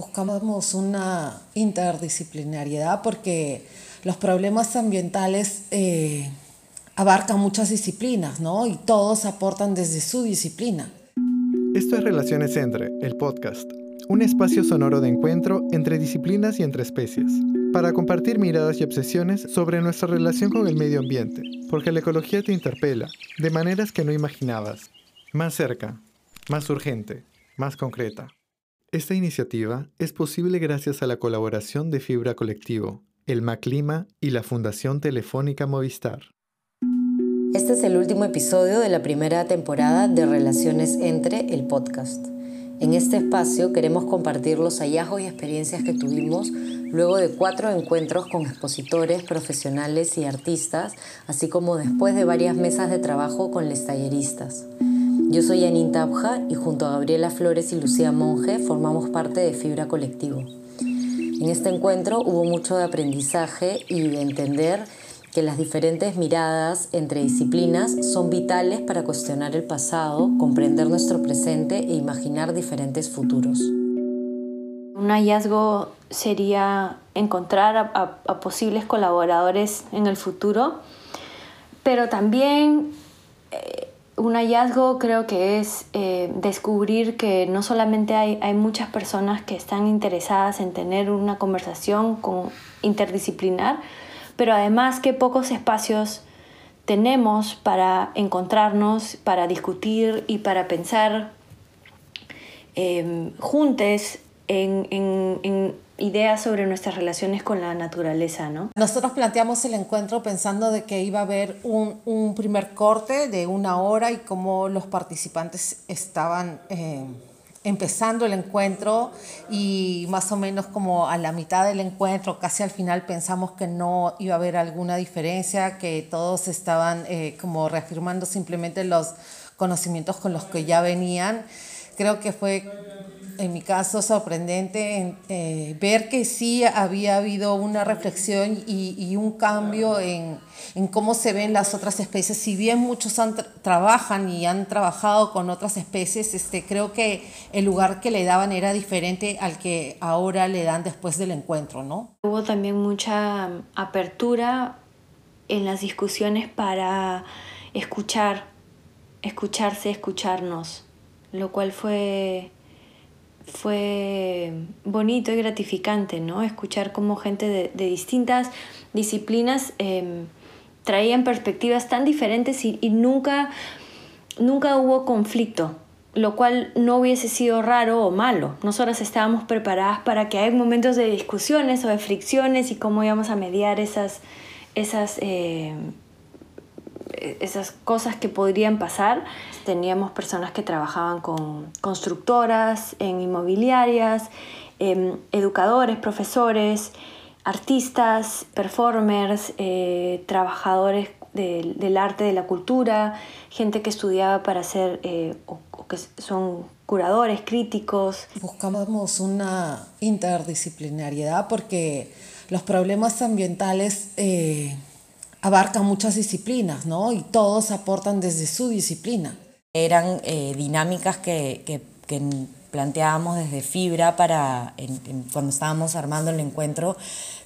Buscamos una interdisciplinariedad porque los problemas ambientales eh, abarcan muchas disciplinas, ¿no? Y todos aportan desde su disciplina. Esto es Relaciones Entre, el podcast, un espacio sonoro de encuentro entre disciplinas y entre especies, para compartir miradas y obsesiones sobre nuestra relación con el medio ambiente, porque la ecología te interpela de maneras que no imaginabas, más cerca, más urgente, más concreta. Esta iniciativa es posible gracias a la colaboración de Fibra Colectivo, el Maclima y la Fundación Telefónica Movistar. Este es el último episodio de la primera temporada de Relaciones entre el podcast. En este espacio queremos compartir los hallazgos y experiencias que tuvimos luego de cuatro encuentros con expositores, profesionales y artistas, así como después de varias mesas de trabajo con les talleristas. Yo soy Anin Tabja y junto a Gabriela Flores y Lucía Monge formamos parte de Fibra Colectivo. En este encuentro hubo mucho de aprendizaje y de entender que las diferentes miradas entre disciplinas son vitales para cuestionar el pasado, comprender nuestro presente e imaginar diferentes futuros. Un hallazgo sería encontrar a, posibles colaboradores en el futuro, pero también eh, un hallazgo creo que es eh, descubrir que no solamente hay, hay, muchas personas que están interesadas en tener una conversación con, interdisciplinar, pero además que pocos espacios tenemos para encontrarnos, para discutir y para pensar eh, juntos en, en ideas sobre nuestras relaciones con la naturaleza, ¿no? Nosotros planteamos el encuentro pensando de que iba a haber un, un primer corte de una hora y cómo los participantes estaban eh, empezando el encuentro y más o menos como a la mitad del encuentro, casi al final pensamos que no iba a haber alguna diferencia, que todos estaban eh, como reafirmando simplemente los conocimientos con los que ya venían. Creo que fue en mi caso sorprendente eh, ver que sí había habido una reflexión y, un cambio en, cómo se ven las otras especies. Si bien muchos trabajan y han trabajado con otras especies, este, creo que el lugar que le daban era diferente al que ahora le dan después del encuentro, ¿no? Hubo también mucha apertura en las discusiones para escuchar, escucharse, escucharnos, lo cual fue fue bonito y gratificante, ¿no? Escuchar cómo gente de, distintas disciplinas em, traían perspectivas tan diferentes y, nunca, nunca hubo conflicto, lo cual no hubiese sido raro o malo. Nosotras estábamos preparadas para que hay momentos de discusiones o de fricciones y cómo íbamos a mediar esas, esas em, esas cosas que podrían pasar. Teníamos personas que trabajaban con constructoras, en inmobiliarias, em, educadores, profesores, artistas, performers, eh, trabajadores del, arte, de la cultura, gente que estudiaba para ser eh, o, que son curadores, críticos. Buscamos una interdisciplinariedad porque los problemas ambientales eh, abarca muchas disciplinas, ¿no? Y todos aportan desde su disciplina. Eran eh, dinámicas que, que, planteábamos desde Fibra para cuando estábamos armando el encuentro,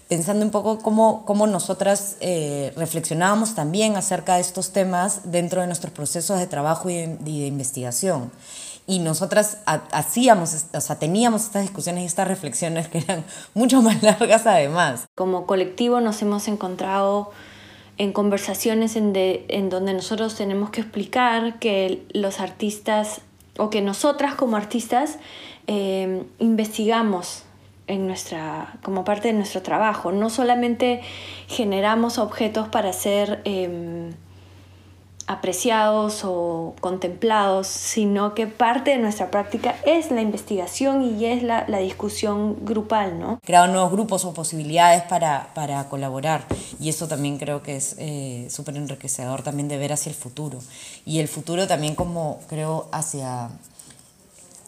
pensando un poco cómo, cómo nosotras eh, reflexionábamos también acerca de estos temas dentro de nuestros procesos de trabajo y de, y de investigación. Y nosotras hacíamos, o sea, teníamos estas discusiones y estas reflexiones que eran mucho más largas además. Como colectivo nos hemos encontrado en conversaciones en, en donde nosotros tenemos que explicar que los artistas o que nosotras como artistas eh, investigamos en nuestra, como parte de nuestro trabajo. No solamente generamos objetos para ser em, apreciados o contemplados, sino que parte de nuestra práctica es la investigación y es la, discusión grupal, ¿no? Crear nuevos grupos o posibilidades para, para colaborar y eso también creo que es eh, súper enriquecedor también de ver hacia el futuro y el futuro también como creo hacia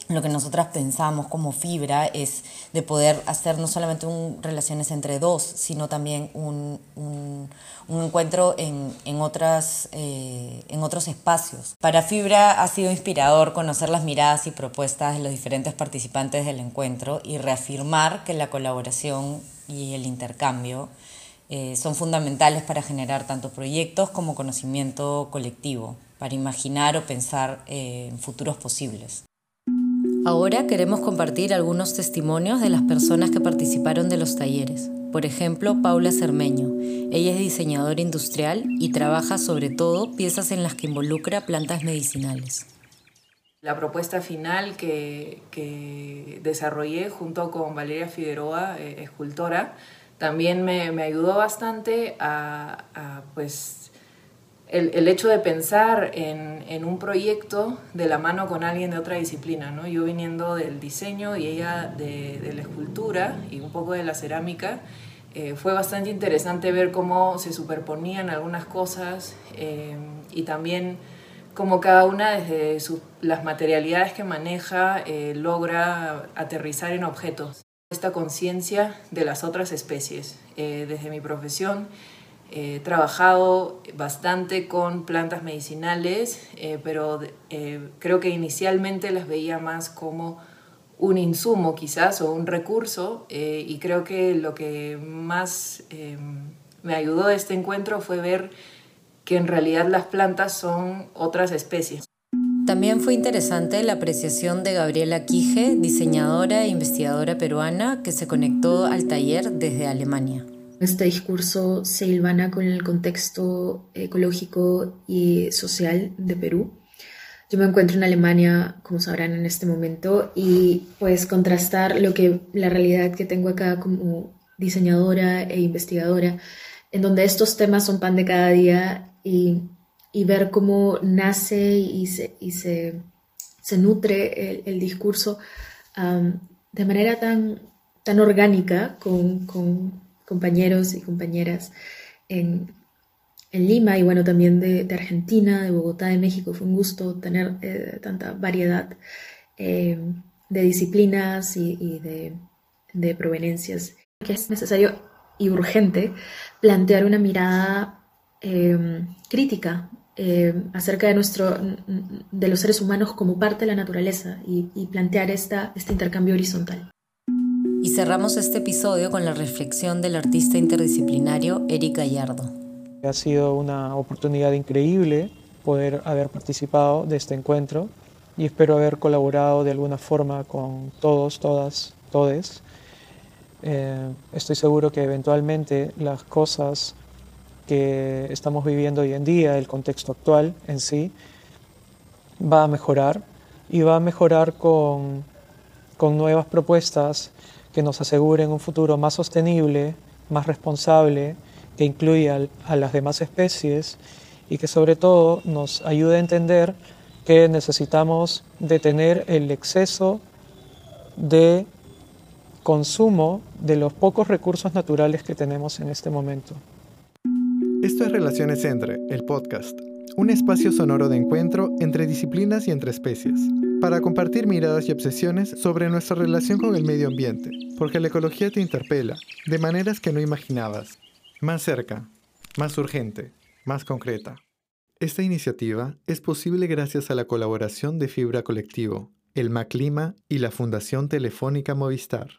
lo que nosotras pensamos como fibra es de poder hacer no solamente un, relaciones entre dos, sino también un, un, encuentro en, en, otras, eh, en otros espacios. Para Fibra ha sido inspirador conocer las miradas y propuestas de los diferentes participantes del encuentro y reafirmar que la colaboración y el intercambio eh, son fundamentales para generar tanto proyectos como conocimiento colectivo, para imaginar o pensar eh, en futuros posibles. Ahora queremos compartir algunos testimonios de las personas que participaron de los talleres. Por ejemplo, Paula Cermeño. Ella es diseñadora industrial y trabaja sobre todo piezas en las que involucra plantas medicinales. La propuesta final que, desarrollé junto con Valeria Figueroa, eh, escultora, también me, ayudó bastante a, a pues, el, hecho de pensar en, un proyecto de la mano con alguien de otra disciplina, ¿no? Yo viniendo del diseño y ella de, la escultura y un poco de la cerámica, eh, fue bastante interesante ver cómo se superponían algunas cosas eh, y también cómo cada una desde las materialidades que maneja eh, logra aterrizar en objetos. Esta conciencia de las otras especies. desde mi profesión, He trabajado bastante con plantas medicinales, eh, pero eh, creo que inicialmente las veía más como un insumo quizás o un recurso eh, y creo que lo que más me ayudó de este encuentro fue ver que en realidad las plantas son otras especies. También fue interesante la apreciación de Gabriela Quije, diseñadora e investigadora peruana que se conectó al taller desde Alemania. Este discurso se hilvana con el contexto ecológico y social de Perú. Yo me encuentro en Alemania, como sabrán, en este momento y pues contrastar lo que la realidad que tengo acá como diseñadora e investigadora, en donde estos temas son pan de cada día y, y ver cómo nace y se, y se, se nutre el, discurso de manera tan, tan orgánica con, con compañeros y compañeras en, Lima y bueno, también de, Argentina, de Bogotá, de México. Fue un gusto tener eh, tanta variedad eh, de disciplinas y, de, proveniencias. Que es necesario y urgente plantear una mirada eh, crítica acerca de, nuestro, de los seres humanos como parte de la naturaleza y, y plantear esta, este intercambio horizontal. Y cerramos este episodio con la reflexión del artista interdisciplinario Eric Gallardo. Ha sido una oportunidad increíble poder haber participado de este encuentro y espero haber colaborado de alguna forma con todos, todas, todes. Eh, estoy seguro que eventualmente las cosas que estamos viviendo hoy en día, el contexto actual en sí, va a mejorar y va a mejorar con, con nuevas propuestas que nos aseguren un futuro más sostenible, más responsable, que incluya a las demás especies y que sobre todo nos ayude a entender que necesitamos detener el exceso de consumo de los pocos recursos naturales que tenemos en este momento. Esto es Relaciones Entre, el podcast, un espacio sonoro de encuentro entre disciplinas y entre especies para compartir miradas y obsesiones sobre nuestra relación con el medio ambiente, porque la ecología te interpela de maneras que no imaginabas, más cerca, más urgente, más concreta. Esta iniciativa es posible gracias a la colaboración de Fibra Colectivo, el Maclima y la Fundación Telefónica Movistar.